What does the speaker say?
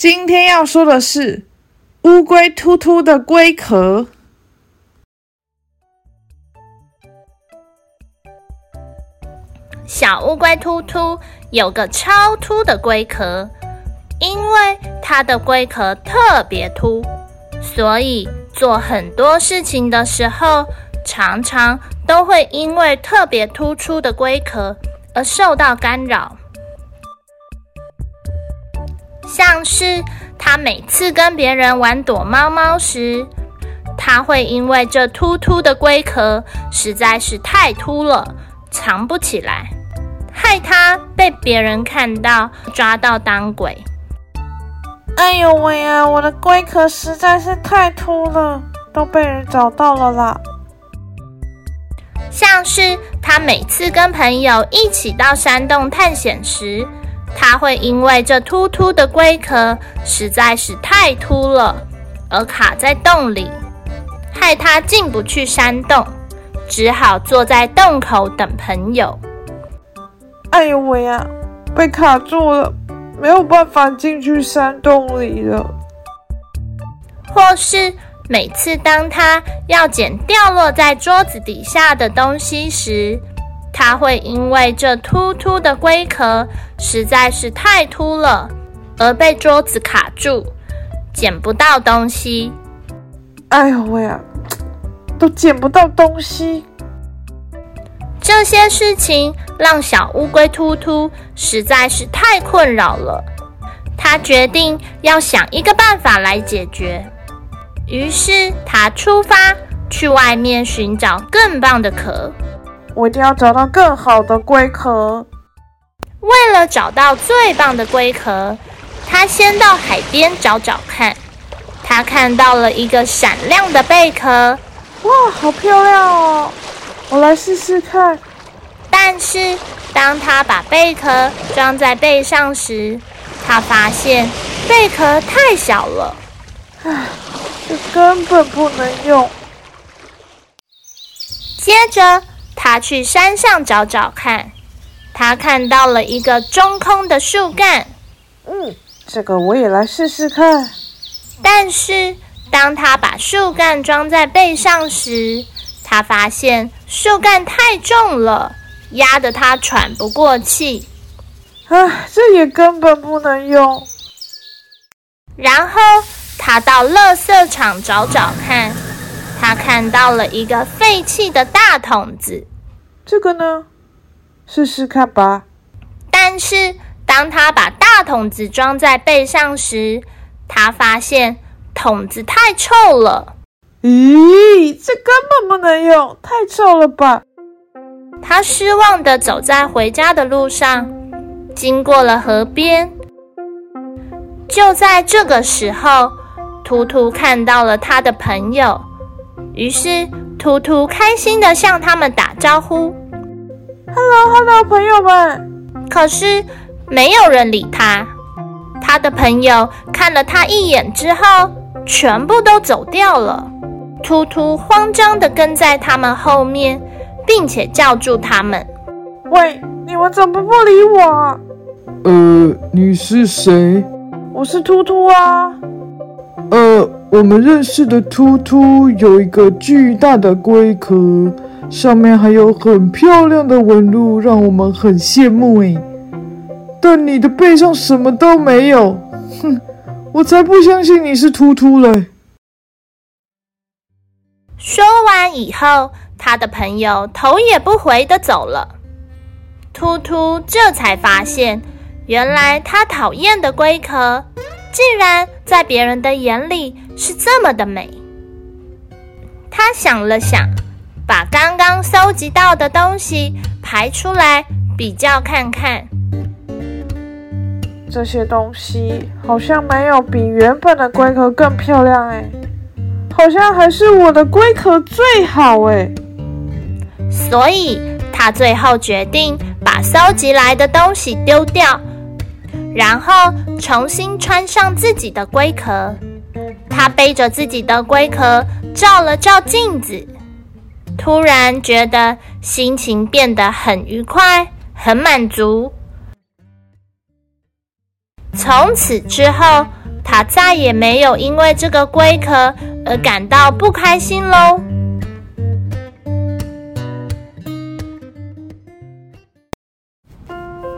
今天要说的是乌龟突突的龟壳。小乌龟突突有个超凸的龟壳，因为它的龟壳特别凸，所以做很多事情的时候，常常都会因为特别突出的龟壳而受到干扰。像是他每次跟别人玩躲猫猫时，他会因为这突突的龟壳实在是太凸了，藏不起来，害他被别人看到抓到当鬼。哎呦喂啊！我的龟壳实在是太凸了，都被人找到了啦。像是他每次跟朋友一起到山洞探险时。它会因为这突突的龟壳实在是太凸了，而卡在洞里，害它进不去山洞，只好坐在洞口等朋友。哎呦喂呀，被卡住了，没有办法进去山洞里了。或是每次当他要捡掉落在桌子底下的东西时，它会因为这突突的龟壳实在是太凸了，而被桌子卡住，捡不到东西。哎呦喂呀，都捡不到东西！这些事情让小乌龟突突实在是太困扰了。他决定要想一个办法来解决。于是他出发去外面寻找更棒的壳。我一定要找到更好的龟壳。为了找到最棒的龟壳，他先到海边找找看。他看到了一个闪亮的贝壳，哇，好漂亮哦！我来试试看。但是当他把贝壳装在背上时，他发现贝壳太小了。唉，这根本不能用。接着。他去山上找找看，他看到了一个中空的树干。嗯，这个我也来试试看。但是当他把树干装在背上时，他发现树干太重了，压得他喘不过气。唉，这也根本不能用。然后他到垃圾场找找看，他看到了一个废弃的大桶子。这个呢，试试看吧。但是当他把大桶子装在背上时，他发现桶子太臭了。咦，这根本不能用，太臭了吧！他失望的走在回家的路上，经过了河边。就在这个时候，图图看到了他的朋友，于是图图开心的向他们打招呼。Hello，Hello，朋友们。可是没有人理他。他的朋友看了他一眼之后，全部都走掉了。突突慌张的跟在他们后面，并且叫住他们：“喂，你们怎么不理我？”“呃，你是谁？”“我是突突啊。”“呃，我们认识的突突有一个巨大的龟壳。”上面还有很漂亮的纹路，让我们很羡慕诶。但你的背上什么都没有，哼！我才不相信你是突突嘞。说完以后，他的朋友头也不回的走了。突突这才发现，原来他讨厌的龟壳，竟然在别人的眼里是这么的美。他想了想。把刚刚搜集到的东西排出来比较看看。这些东西好像没有比原本的龟壳更漂亮哎，好像还是我的龟壳最好哎。所以他最后决定把搜集来的东西丢掉，然后重新穿上自己的龟壳。他背着自己的龟壳，照了照镜子，突然觉得心情变得很愉快，很满足。从此之后，他再也没有因为这个龟壳而感到不开心喽。